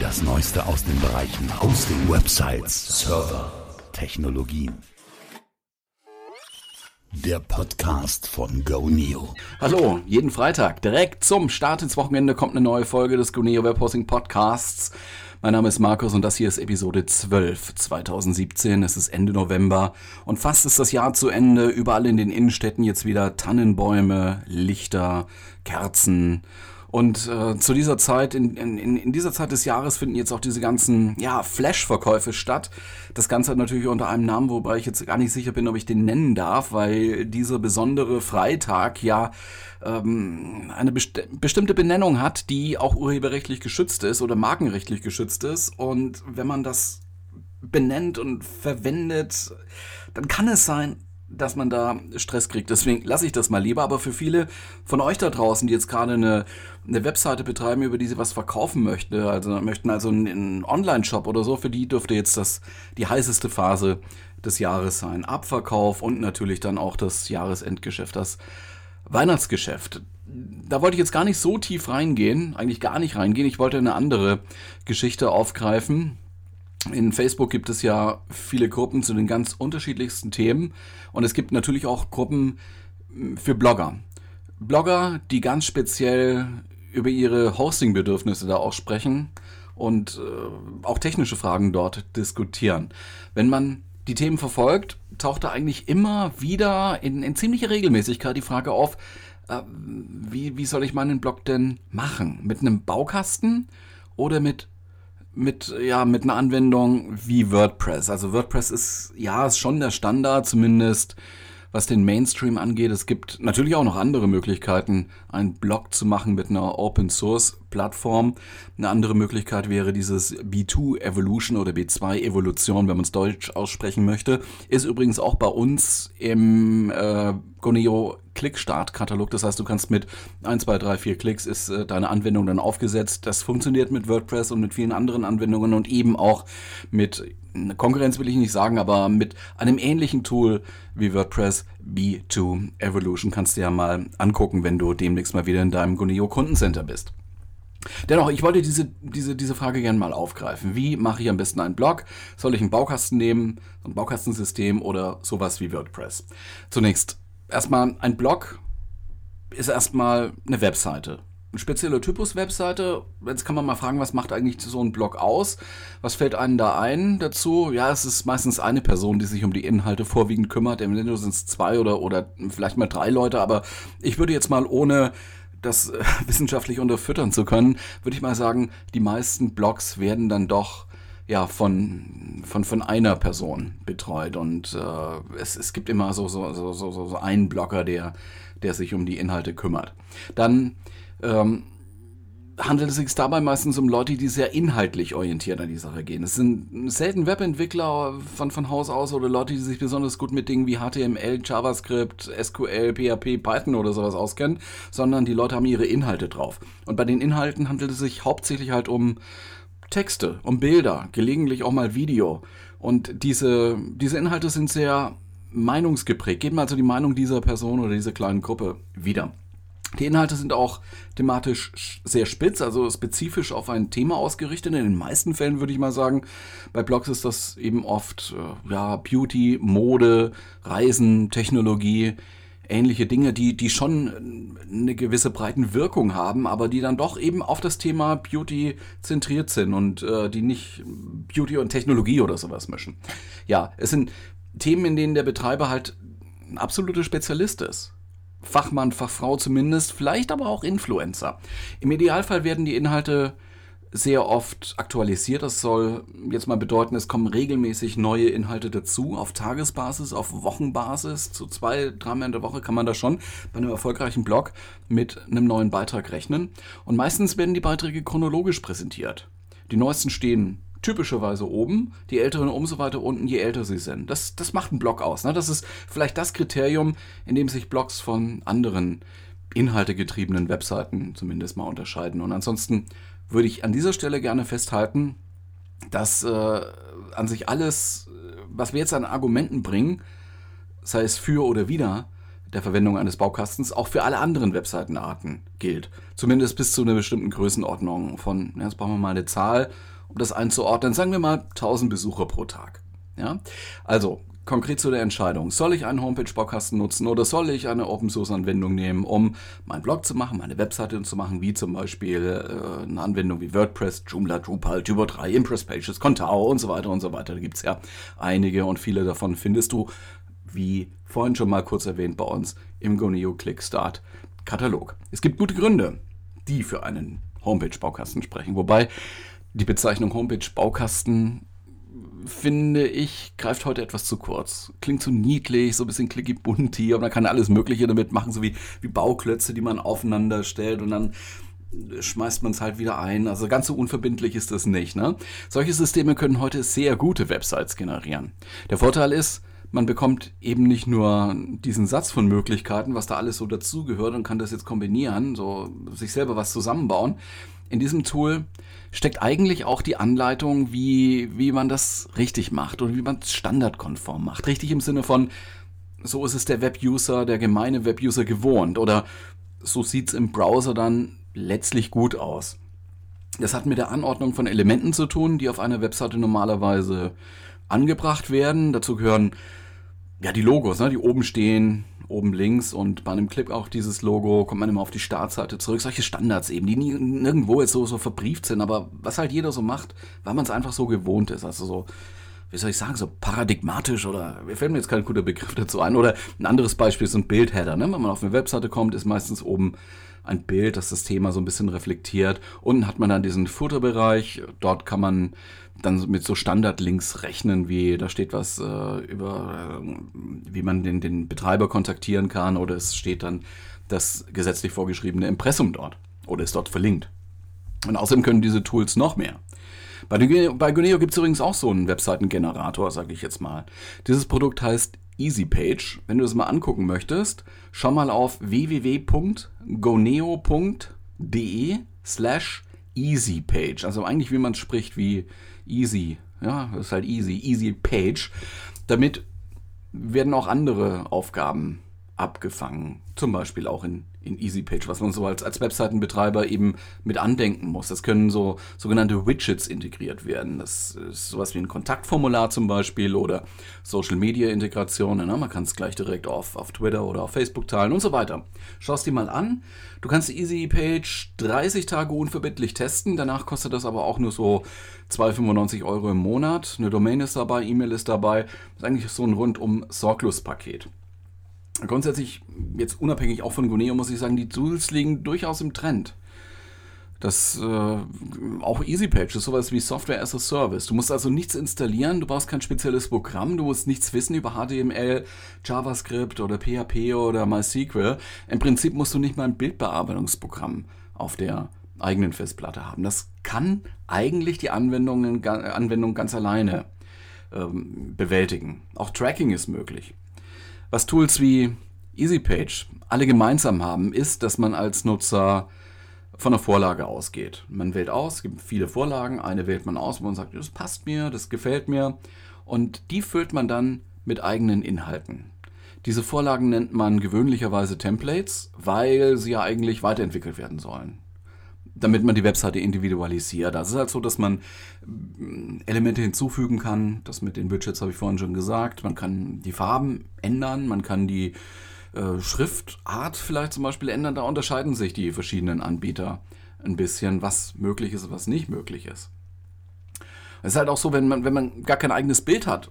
Das Neueste aus den Bereichen Hosting, Websites, Server, Technologien. Der Podcast von GoNeo. Hallo, jeden Freitag direkt zum Start ins Wochenende kommt eine neue Folge des GoNeo Webhosting Podcasts. Mein Name ist Markus und das hier ist Episode 12 2017. Es ist Ende November und fast ist das Jahr zu Ende. Überall in den Innenstädten jetzt wieder Tannenbäume, Lichter, Kerzen und äh, zu dieser Zeit, in, in, in dieser Zeit des Jahres finden jetzt auch diese ganzen ja, Flash-Verkäufe statt. Das Ganze hat natürlich unter einem Namen, wobei ich jetzt gar nicht sicher bin, ob ich den nennen darf, weil dieser besondere Freitag ja ähm, eine best bestimmte Benennung hat, die auch urheberrechtlich geschützt ist oder markenrechtlich geschützt ist. Und wenn man das benennt und verwendet, dann kann es sein, dass man da Stress kriegt. Deswegen lasse ich das mal lieber. Aber für viele von euch da draußen, die jetzt gerade eine, eine Webseite betreiben, über die sie was verkaufen möchten, also möchten also einen, Online-Shop oder so, für die dürfte jetzt das die heißeste Phase des Jahres sein. Abverkauf und natürlich dann auch das Jahresendgeschäft, das Weihnachtsgeschäft. Da wollte ich jetzt gar nicht so tief reingehen, eigentlich gar nicht reingehen. Ich wollte eine andere Geschichte aufgreifen, in Facebook gibt es ja viele Gruppen zu den ganz unterschiedlichsten Themen und es gibt natürlich auch Gruppen hm, für Blogger. Blogger, die ganz speziell über ihre Hosting-Bedürfnisse da auch sprechen und äh, auch technische Fragen dort diskutieren. Wenn man die Themen verfolgt, taucht da eigentlich immer wieder in, in ziemlicher Regelmäßigkeit die Frage auf, äh, wie, wie soll ich meinen Blog denn machen? Mit einem Baukasten oder mit mit, ja, mit einer Anwendung wie WordPress. Also WordPress ist, ja, ist schon der Standard, zumindest was den Mainstream angeht. Es gibt natürlich auch noch andere Möglichkeiten, einen Blog zu machen mit einer Open Source Plattform. Eine andere Möglichkeit wäre dieses B2 Evolution oder B2 Evolution, wenn man es deutsch aussprechen möchte. Ist übrigens auch bei uns im äh, Goneo Klick-Start-Katalog. Das heißt, du kannst mit 1, 2, 3, 4 Klicks ist äh, deine Anwendung dann aufgesetzt. Das funktioniert mit WordPress und mit vielen anderen Anwendungen und eben auch mit Konkurrenz will ich nicht sagen, aber mit einem ähnlichen Tool wie WordPress B2 Evolution kannst du ja mal angucken, wenn du demnächst mal wieder in deinem Guneo Kundencenter bist. Dennoch, ich wollte diese, diese, diese Frage gerne mal aufgreifen. Wie mache ich am besten einen Blog? Soll ich einen Baukasten nehmen, ein Baukastensystem oder sowas wie WordPress? Zunächst, erstmal ein Blog ist erstmal eine Webseite ein spezieller Typus Webseite. Jetzt kann man mal fragen, was macht eigentlich so ein Blog aus? Was fällt einem da ein dazu? Ja, es ist meistens eine Person, die sich um die Inhalte vorwiegend kümmert. Im Nintendo sind es zwei oder, oder vielleicht mal drei Leute, aber ich würde jetzt mal ohne das äh, wissenschaftlich unterfüttern zu können, würde ich mal sagen, die meisten Blogs werden dann doch ja, von, von, von einer Person betreut. Und äh, es, es gibt immer so, so, so, so, so einen Blogger, der, der sich um die Inhalte kümmert. Dann ähm, handelt es sich dabei meistens um Leute, die sehr inhaltlich orientiert an die Sache gehen. Es sind selten Webentwickler von, von Haus aus oder Leute, die sich besonders gut mit Dingen wie HTML, JavaScript, SQL, PHP, Python oder sowas auskennen, sondern die Leute haben ihre Inhalte drauf. Und bei den Inhalten handelt es sich hauptsächlich halt um Texte, um Bilder, gelegentlich auch mal Video. Und diese, diese Inhalte sind sehr meinungsgeprägt, geben also die Meinung dieser Person oder dieser kleinen Gruppe wieder. Die Inhalte sind auch thematisch sehr spitz, also spezifisch auf ein Thema ausgerichtet. In den meisten Fällen würde ich mal sagen, bei Blogs ist das eben oft äh, ja, Beauty, Mode, Reisen, Technologie, ähnliche Dinge, die, die schon eine gewisse breiten Wirkung haben, aber die dann doch eben auf das Thema Beauty zentriert sind und äh, die nicht Beauty und Technologie oder sowas mischen. Ja, es sind Themen, in denen der Betreiber halt ein absoluter Spezialist ist. Fachmann, Fachfrau zumindest, vielleicht aber auch Influencer. Im Idealfall werden die Inhalte sehr oft aktualisiert. Das soll jetzt mal bedeuten, es kommen regelmäßig neue Inhalte dazu, auf Tagesbasis, auf Wochenbasis. Zu zwei, dreimal in der Woche kann man da schon bei einem erfolgreichen Blog mit einem neuen Beitrag rechnen. Und meistens werden die Beiträge chronologisch präsentiert. Die neuesten stehen typischerweise oben, die Älteren umso weiter unten, je älter sie sind. Das, das macht einen Blog aus. Ne? Das ist vielleicht das Kriterium, in dem sich Blogs von anderen inhaltegetriebenen Webseiten zumindest mal unterscheiden. Und ansonsten würde ich an dieser Stelle gerne festhalten, dass äh, an sich alles, was wir jetzt an Argumenten bringen, sei es für oder wider, der Verwendung eines Baukastens auch für alle anderen Webseitenarten gilt. Zumindest bis zu einer bestimmten Größenordnung von, jetzt brauchen wir mal eine Zahl, um das einzuordnen, sagen wir mal 1000 Besucher pro Tag. Ja? Also, konkret zu der Entscheidung. Soll ich einen Homepage-Baukasten nutzen oder soll ich eine Open-Source-Anwendung nehmen, um meinen Blog zu machen, meine Webseite zu machen, wie zum Beispiel äh, eine Anwendung wie WordPress, Joomla, Drupal, Typo 3, Impress Pages, Contao und so weiter und so weiter. Da gibt es ja einige und viele davon findest du, wie vorhin schon mal kurz erwähnt, bei uns im Goneo Click Start Katalog. Es gibt gute Gründe, die für einen Homepage-Baukasten sprechen, wobei die Bezeichnung Homepage-Baukasten finde ich, greift heute etwas zu kurz. Klingt so niedlich, so ein bisschen clicky bunti und man kann alles Mögliche damit machen, so wie, wie Bauklötze, die man aufeinander stellt und dann schmeißt man es halt wieder ein. Also ganz so unverbindlich ist das nicht. Ne? Solche Systeme können heute sehr gute Websites generieren. Der Vorteil ist, man bekommt eben nicht nur diesen Satz von Möglichkeiten, was da alles so dazugehört und kann das jetzt kombinieren, so sich selber was zusammenbauen. In diesem Tool steckt eigentlich auch die Anleitung, wie, wie man das richtig macht und wie man es standardkonform macht. Richtig im Sinne von, so ist es der Webuser, der gemeine Webuser gewohnt oder so sieht es im Browser dann letztlich gut aus. Das hat mit der Anordnung von Elementen zu tun, die auf einer Webseite normalerweise angebracht werden. Dazu gehören ja die Logos, ne, die oben stehen, oben links und bei einem Clip auch dieses Logo, kommt man immer auf die Startseite zurück. Solche Standards eben, die nie, nirgendwo jetzt so, so verbrieft sind, aber was halt jeder so macht, weil man es einfach so gewohnt ist. Also so, wie soll ich sagen, so paradigmatisch oder mir fällt mir jetzt kein guter Begriff dazu ein. Oder ein anderes Beispiel ist ein Bildheader. Ne? Wenn man auf eine Webseite kommt, ist meistens oben ein Bild, das das Thema so ein bisschen reflektiert. Unten hat man dann diesen Footerbereich. Dort kann man dann mit so Standardlinks rechnen, wie da steht was äh, über, äh, wie man den, den Betreiber kontaktieren kann oder es steht dann das gesetzlich vorgeschriebene Impressum dort oder ist dort verlinkt. Und außerdem können diese Tools noch mehr. Bei, bei Guneo gibt es übrigens auch so einen Webseitengenerator, sage ich jetzt mal. Dieses Produkt heißt EasyPage. Wenn du es mal angucken möchtest, schau mal auf www.goneo.de slash EasyPage. Also eigentlich wie man spricht wie Easy. Ja, das ist halt easy. Easy Page. Damit werden auch andere Aufgaben abgefangen. Zum Beispiel auch in, in EasyPage, was man so als, als Webseitenbetreiber eben mit andenken muss. Das können so sogenannte Widgets integriert werden. Das ist sowas wie ein Kontaktformular zum Beispiel oder Social Media Integrationen. Ne? Man kann es gleich direkt auf, auf Twitter oder auf Facebook teilen und so weiter. Schau es dir mal an. Du kannst die EasyPage 30 Tage unverbindlich testen. Danach kostet das aber auch nur so 2,95 Euro im Monat. Eine Domain ist dabei, E-Mail ist dabei. Das ist eigentlich so ein rundum sorglos Paket. Grundsätzlich, jetzt unabhängig auch von Guneo, muss ich sagen, die Tools liegen durchaus im Trend. Das äh, auch EasyPage ist sowas wie Software as a Service. Du musst also nichts installieren, du brauchst kein spezielles Programm, du musst nichts wissen über HTML, JavaScript oder PHP oder MySQL. Im Prinzip musst du nicht mal ein Bildbearbeitungsprogramm auf der eigenen Festplatte haben. Das kann eigentlich die Anwendung, Anwendung ganz alleine ähm, bewältigen. Auch Tracking ist möglich. Was Tools wie EasyPage alle gemeinsam haben, ist, dass man als Nutzer von der Vorlage ausgeht. Man wählt aus, es gibt viele Vorlagen, eine wählt man aus, wo man sagt, das passt mir, das gefällt mir und die füllt man dann mit eigenen Inhalten. Diese Vorlagen nennt man gewöhnlicherweise Templates, weil sie ja eigentlich weiterentwickelt werden sollen damit man die Webseite individualisiert. Das ist halt so, dass man mm, Elemente hinzufügen kann. Das mit den Widgets habe ich vorhin schon gesagt. Man kann die Farben ändern, man kann die äh, Schriftart vielleicht zum Beispiel ändern. Da unterscheiden sich die verschiedenen Anbieter ein bisschen, was möglich ist und was nicht möglich ist. Es ist halt auch so, wenn man, wenn man gar kein eigenes Bild hat,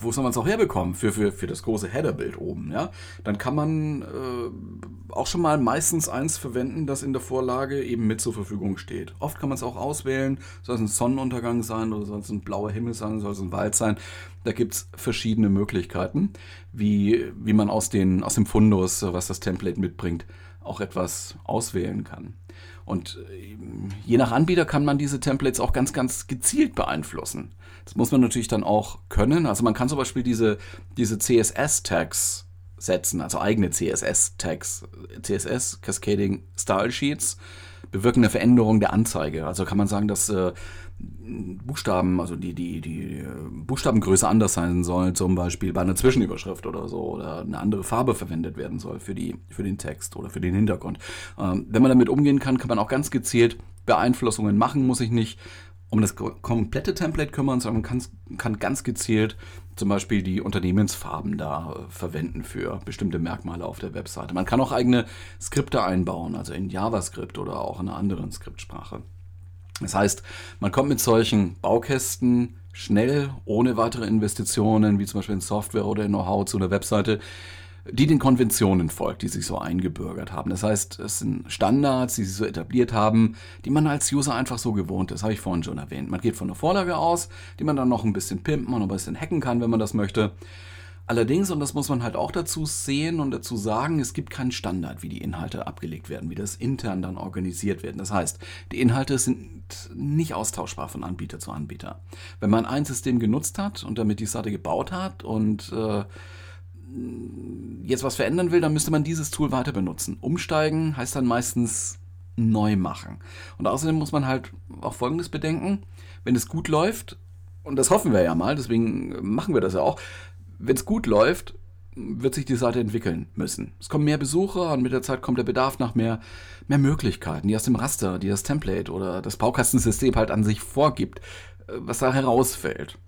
wo soll man es auch herbekommen für, für, für das große Header-Bild oben, ja? Dann kann man äh, auch schon mal meistens eins verwenden, das in der Vorlage eben mit zur Verfügung steht. Oft kann man es auch auswählen, soll es ein Sonnenuntergang sein oder soll es ein blauer Himmel sein, soll es ein Wald sein. Da gibt es verschiedene Möglichkeiten, wie, wie man aus, den, aus dem Fundus, was das Template mitbringt, auch etwas auswählen kann. Und äh, je nach Anbieter kann man diese Templates auch ganz, ganz gezielt beeinflussen. Das muss man natürlich dann auch können. Also man kann zum Beispiel diese, diese CSS-Tags setzen, also eigene CSS-Tags, CSS Cascading Style Sheets. Bewirken eine Veränderung der Anzeige. Also kann man sagen, dass äh, Buchstaben, also die, die, die äh, Buchstabengröße anders sein soll, zum Beispiel bei einer Zwischenüberschrift oder so, oder eine andere Farbe verwendet werden soll für, die, für den Text oder für den Hintergrund. Ähm, wenn man damit umgehen kann, kann man auch ganz gezielt Beeinflussungen machen, muss ich nicht um das komplette Template kümmern, sondern man kann, kann ganz gezielt zum Beispiel die Unternehmensfarben da äh, verwenden für bestimmte Merkmale auf der Webseite. Man kann auch eigene Skripte einbauen, also in JavaScript oder auch in einer anderen Skriptsprache. Das heißt, man kommt mit solchen Baukästen schnell, ohne weitere Investitionen, wie zum Beispiel in Software oder in Know-how zu einer Webseite, die den Konventionen folgt, die sich so eingebürgert haben. Das heißt, es sind Standards, die sich so etabliert haben, die man als User einfach so gewohnt ist, habe ich vorhin schon erwähnt. Man geht von einer Vorlage aus, die man dann noch ein bisschen pimpen und ein bisschen hacken kann, wenn man das möchte. Allerdings, und das muss man halt auch dazu sehen und dazu sagen, es gibt keinen Standard, wie die Inhalte abgelegt werden, wie das intern dann organisiert werden. Das heißt, die Inhalte sind nicht austauschbar von Anbieter zu Anbieter. Wenn man ein System genutzt hat und damit die Seite gebaut hat und äh, jetzt was verändern will, dann müsste man dieses Tool weiter benutzen. Umsteigen heißt dann meistens neu machen. Und außerdem muss man halt auch Folgendes bedenken. Wenn es gut läuft, und das hoffen wir ja mal, deswegen machen wir das ja auch, wenn es gut läuft, wird sich die Seite entwickeln müssen. Es kommen mehr Besucher und mit der Zeit kommt der Bedarf nach mehr, mehr Möglichkeiten, die aus dem Raster, die das Template oder das Baukastensystem halt an sich vorgibt, äh, was da herausfällt.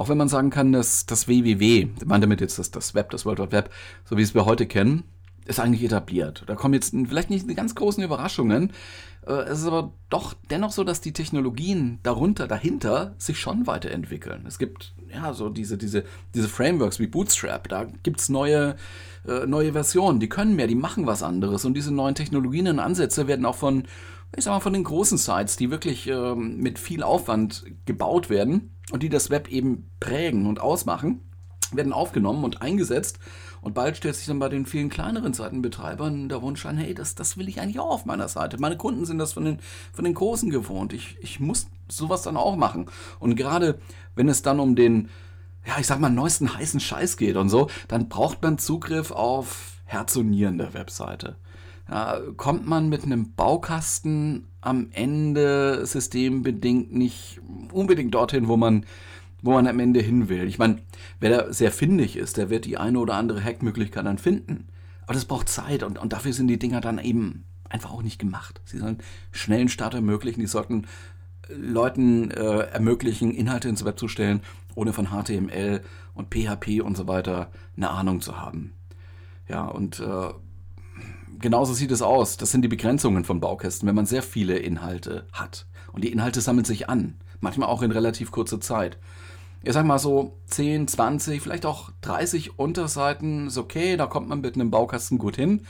Auch wenn man sagen kann, dass das WWW, meine damit jetzt das, das Web, das World Wide Web, so wie es wir heute kennen, ist eigentlich etabliert. Da kommen jetzt vielleicht nicht die ganz großen Überraschungen. Äh, es ist aber doch dennoch so, dass die Technologien darunter, dahinter sich schon weiterentwickeln. Es gibt ja so diese, diese, diese Frameworks wie Bootstrap, da gibt es neue, äh, neue Versionen, die können mehr, die machen was anderes. Und diese neuen Technologien und Ansätze werden auch von, ich sag mal, von den großen Sites, die wirklich äh, mit viel Aufwand gebaut werden, und die das Web eben prägen und ausmachen, werden aufgenommen und eingesetzt. Und bald stellt sich dann bei den vielen kleineren Seitenbetreibern der Wunsch an, hey, das, das will ich eigentlich auch auf meiner Seite. Meine Kunden sind das von den, von den Großen gewohnt. Ich, ich muss sowas dann auch machen. Und gerade wenn es dann um den, ja, ich sag mal, neuesten heißen Scheiß geht und so, dann braucht man Zugriff auf Herz und Nieren der Webseite. Ja, kommt man mit einem Baukasten am Ende systembedingt nicht unbedingt dorthin, wo man, wo man am Ende hin will. Ich meine, wer da sehr findig ist, der wird die eine oder andere Hackmöglichkeit dann finden. Aber das braucht Zeit und, und dafür sind die Dinger dann eben einfach auch nicht gemacht. Sie sollen schnellen Start ermöglichen, die sollten äh, Leuten äh, ermöglichen, Inhalte ins Web zu stellen, ohne von HTML und PHP und so weiter eine Ahnung zu haben. Ja, und äh, genauso sieht es aus. Das sind die Begrenzungen von Baukästen, wenn man sehr viele Inhalte hat. Und die Inhalte sammeln sich an. Manchmal auch in relativ kurzer Zeit. Ich sag mal so 10, 20, vielleicht auch 30 Unterseiten ist okay, da kommt man mit einem Baukasten gut hin.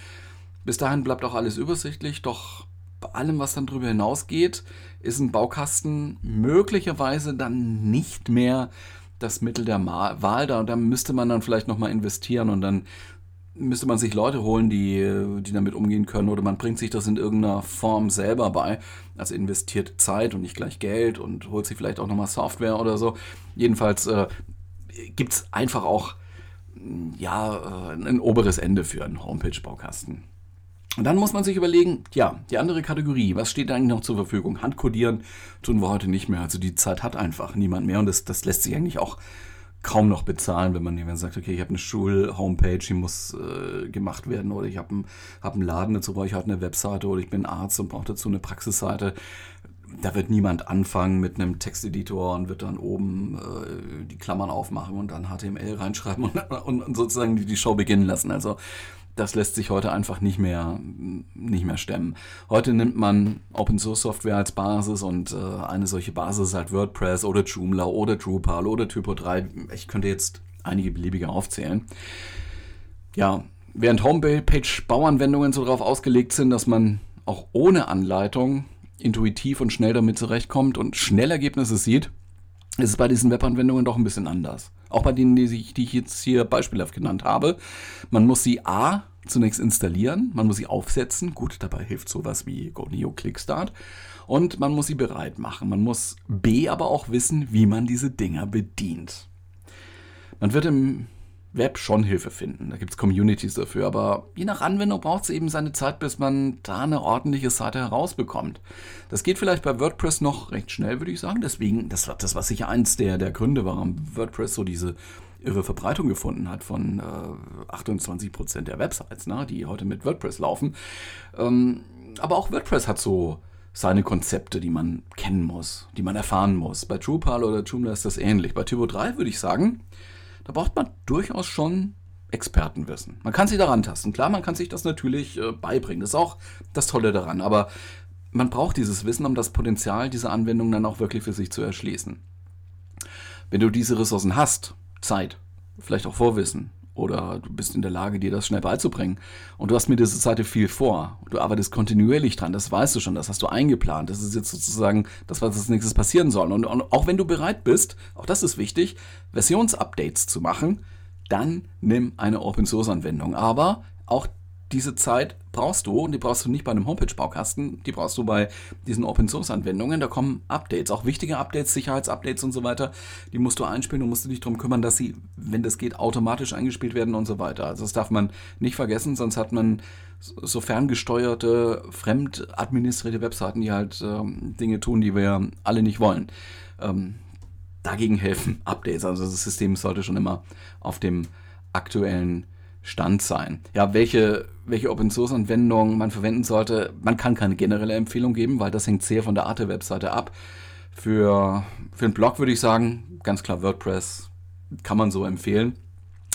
Bis dahin bleibt auch alles übersichtlich, doch bei allem, was dann drüber hinausgeht, ist ein Baukasten möglicherweise dann nicht mehr das Mittel der Wahl. Da, da müsste man dann vielleicht nochmal investieren und dann müsste man sich Leute holen, die, die damit umgehen können oder man bringt sich das in irgendeiner Form selber bei. Also investiert Zeit und nicht gleich Geld und holt sich vielleicht auch nochmal Software oder so. Jedenfalls äh, gibt es einfach auch ja, äh, ein oberes Ende für einen Homepage-Baukasten. Und dann muss man sich überlegen, ja, die andere Kategorie, was steht eigentlich noch zur Verfügung? Handcodieren tun wir heute nicht mehr. Also die Zeit hat einfach niemand mehr und das, das lässt sich eigentlich auch kaum noch bezahlen, wenn man jemand sagt, okay, ich habe eine Schul-Homepage, die muss äh, gemacht werden oder ich habe einen, hab einen Laden, dazu brauche ich halt eine Webseite oder ich bin Arzt und brauche dazu eine Praxisseite. Da wird niemand anfangen mit einem Texteditor und wird dann oben äh, die Klammern aufmachen und dann HTML reinschreiben und, und, und sozusagen die, die Show beginnen lassen. Also das lässt sich heute einfach nicht mehr, nicht mehr stemmen. Heute nimmt man Open Source Software als Basis und äh, eine solche Basis ist halt WordPress oder Joomla oder Drupal oder Typo 3. Ich könnte jetzt einige beliebige aufzählen. Ja, während Homepage-Bauanwendungen so darauf ausgelegt sind, dass man auch ohne Anleitung intuitiv und schnell damit zurechtkommt und schnell Ergebnisse sieht, ist es bei diesen Webanwendungen doch ein bisschen anders. Auch bei denen, die ich, die ich jetzt hier beispielhaft genannt habe. Man muss sie A zunächst installieren, man muss sie aufsetzen. Gut, dabei hilft sowas wie GoNeo Clickstart. Und man muss sie bereit machen. Man muss B aber auch wissen, wie man diese Dinger bedient. Man wird im Web schon Hilfe finden. Da gibt es Communities dafür, aber je nach Anwendung braucht es eben seine Zeit, bis man da eine ordentliche Seite herausbekommt. Das geht vielleicht bei WordPress noch recht schnell, würde ich sagen. Deswegen, das war, das war sicher eins der, der Gründe, warum WordPress so diese irre Verbreitung gefunden hat von äh, 28% der Websites, ne, die heute mit WordPress laufen. Ähm, aber auch WordPress hat so seine Konzepte, die man kennen muss, die man erfahren muss. Bei Drupal oder Joomla ist das ähnlich. Bei Typo 3 würde ich sagen, da braucht man durchaus schon Expertenwissen. Man kann sich daran tasten. Klar, man kann sich das natürlich äh, beibringen. Das ist auch das Tolle daran. Aber man braucht dieses Wissen, um das Potenzial dieser Anwendung dann auch wirklich für sich zu erschließen. Wenn du diese Ressourcen hast, Zeit, vielleicht auch Vorwissen, oder du bist in der Lage, dir das schnell beizubringen. Und du hast mit dieser Seite viel vor. Du arbeitest kontinuierlich dran, das weißt du schon, das hast du eingeplant. Das ist jetzt sozusagen das, was als nächstes passieren soll. Und, und auch wenn du bereit bist, auch das ist wichtig, Versionsupdates zu machen, dann nimm eine Open Source Anwendung. Aber auch diese Zeit brauchst du und die brauchst du nicht bei einem Homepage-Baukasten, die brauchst du bei diesen Open-Source-Anwendungen. Da kommen Updates, auch wichtige Updates, Sicherheitsupdates und so weiter. Die musst du einspielen und musst dich darum kümmern, dass sie, wenn das geht, automatisch eingespielt werden und so weiter. Also das darf man nicht vergessen, sonst hat man so ferngesteuerte, fremdadministrierte Webseiten, die halt ähm, Dinge tun, die wir alle nicht wollen. Ähm, dagegen helfen Updates. Also das System sollte schon immer auf dem aktuellen Stand sein. Ja, welche, welche Open Source Anwendung man verwenden sollte, man kann keine generelle Empfehlung geben, weil das hängt sehr von der Art der Webseite ab. Für, für einen Blog würde ich sagen, ganz klar WordPress kann man so empfehlen.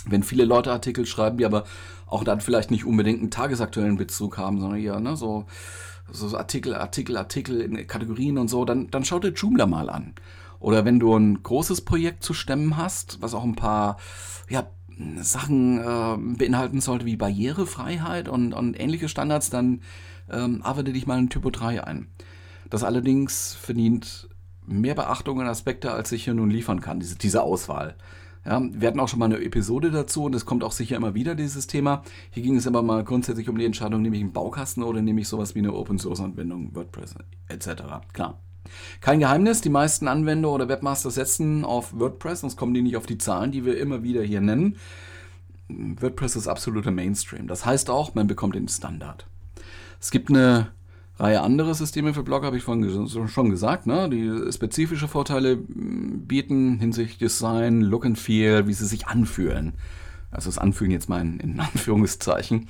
Wenn viele Leute Artikel schreiben, die aber auch dann vielleicht nicht unbedingt einen tagesaktuellen Bezug haben, sondern eher ne, so, so Artikel, Artikel, Artikel in Kategorien und so, dann, dann schaut dir Joomla mal an. Oder wenn du ein großes Projekt zu stemmen hast, was auch ein paar ja, Sachen äh, beinhalten sollte wie Barrierefreiheit und, und ähnliche Standards, dann ähm, arbeite dich mal in Typo 3 ein. Das allerdings verdient mehr Beachtung und Aspekte, als ich hier nun liefern kann, diese, diese Auswahl. Ja, wir hatten auch schon mal eine Episode dazu und es kommt auch sicher immer wieder, dieses Thema. Hier ging es aber mal grundsätzlich um die Entscheidung, nehme ich einen Baukasten oder nehme ich sowas wie eine Open-Source-Anwendung, WordPress etc. Klar. Kein Geheimnis, die meisten Anwender oder Webmaster setzen auf WordPress, sonst kommen die nicht auf die Zahlen, die wir immer wieder hier nennen. WordPress ist absoluter Mainstream. Das heißt auch, man bekommt den Standard. Es gibt eine Reihe anderer Systeme für Blog, habe ich vorhin schon gesagt, ne? die spezifische Vorteile bieten hinsichtlich Design, Look and Feel, wie sie sich anfühlen. Also das Anfühlen jetzt mal in Anführungszeichen.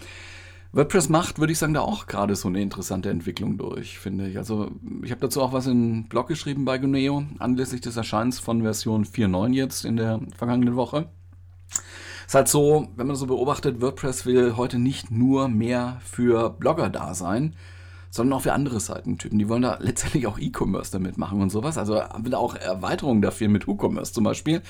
WordPress macht, würde ich sagen, da auch gerade so eine interessante Entwicklung durch, finde ich. Also ich habe dazu auch was in Blog geschrieben bei Guneo, anlässlich des Erscheins von Version 4.9 jetzt in der vergangenen Woche. Es ist halt so, wenn man so beobachtet, WordPress will heute nicht nur mehr für Blogger da sein, sondern auch für andere Seitentypen. Die wollen da letztendlich auch E-Commerce damit machen und sowas. Also will auch Erweiterungen dafür mit WooCommerce zum Beispiel.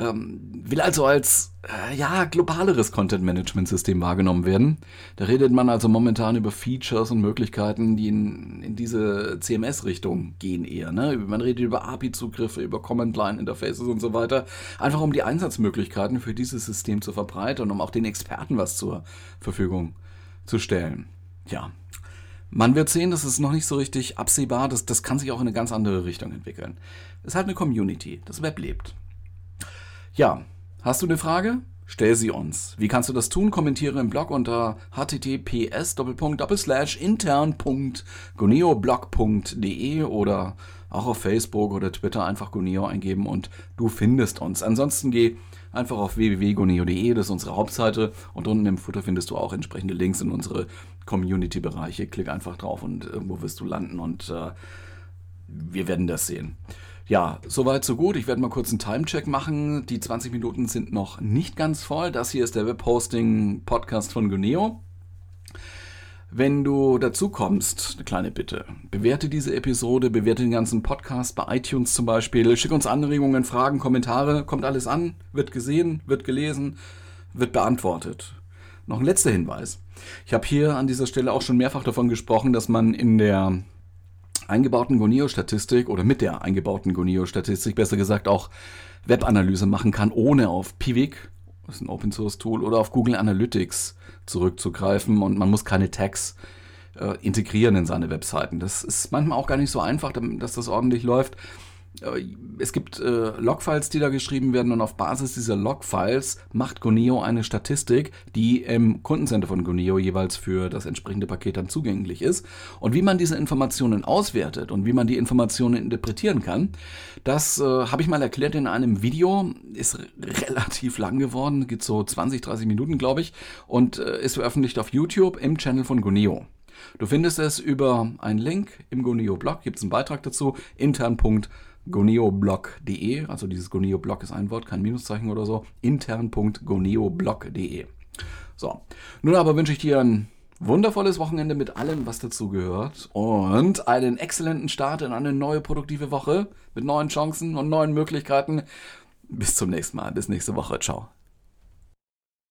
Ähm, will also als äh, ja, globaleres Content-Management-System wahrgenommen werden. Da redet man also momentan über Features und Möglichkeiten, die in, in diese CMS-Richtung gehen eher. Ne? Man redet über API-Zugriffe, über Command-Line-Interfaces und so weiter. Einfach um die Einsatzmöglichkeiten für dieses System zu verbreitern, um auch den Experten was zur Verfügung zu stellen. Ja, man wird sehen, das ist noch nicht so richtig absehbar. Das, das kann sich auch in eine ganz andere Richtung entwickeln. Es ist halt eine Community. Das Web lebt. Ja, hast du eine Frage? Stell sie uns. Wie kannst du das tun? Kommentiere im Blog unter https intern.goneo.blog.de oder auch auf Facebook oder Twitter einfach Goneo eingeben und du findest uns. Ansonsten geh einfach auf www.goneo.de, das ist unsere Hauptseite und unten im Footer findest du auch entsprechende Links in unsere Community-Bereiche. Klick einfach drauf und irgendwo wirst du landen und äh, wir werden das sehen. Ja, soweit so gut. Ich werde mal kurz einen Timecheck machen. Die 20 Minuten sind noch nicht ganz voll. Das hier ist der Webhosting-Podcast von Guneo. Wenn du dazu kommst, eine kleine Bitte. Bewerte diese Episode, bewerte den ganzen Podcast bei iTunes zum Beispiel. Schick uns Anregungen, Fragen, Kommentare. Kommt alles an, wird gesehen, wird gelesen, wird beantwortet. Noch ein letzter Hinweis. Ich habe hier an dieser Stelle auch schon mehrfach davon gesprochen, dass man in der eingebauten Gonio-Statistik oder mit der eingebauten Gonio-Statistik besser gesagt auch Webanalyse machen kann, ohne auf Pivik, das ist ein Open-Source-Tool, oder auf Google Analytics zurückzugreifen und man muss keine Tags äh, integrieren in seine Webseiten. Das ist manchmal auch gar nicht so einfach, dass das ordentlich läuft. Äh, es gibt äh, Logfiles, die da geschrieben werden und auf Basis dieser Logfiles macht Goneo eine Statistik, die im Kundencenter von Goneo jeweils für das entsprechende Paket dann zugänglich ist. Und wie man diese Informationen auswertet und wie man die Informationen interpretieren kann, das äh, habe ich mal erklärt in einem Video. Ist relativ lang geworden, geht so 20, 30 Minuten, glaube ich, und äh, ist veröffentlicht auf YouTube im Channel von Goneo. Du findest es über einen Link im Goneo-Blog, gibt es einen Beitrag dazu, intern.goneoblog.de, also dieses Goneo-Blog ist ein Wort, kein Minuszeichen oder so, intern.goneoblog.de. So, nun aber wünsche ich dir ein wundervolles Wochenende mit allem, was dazu gehört und einen exzellenten Start in eine neue produktive Woche mit neuen Chancen und neuen Möglichkeiten. Bis zum nächsten Mal, bis nächste Woche, ciao.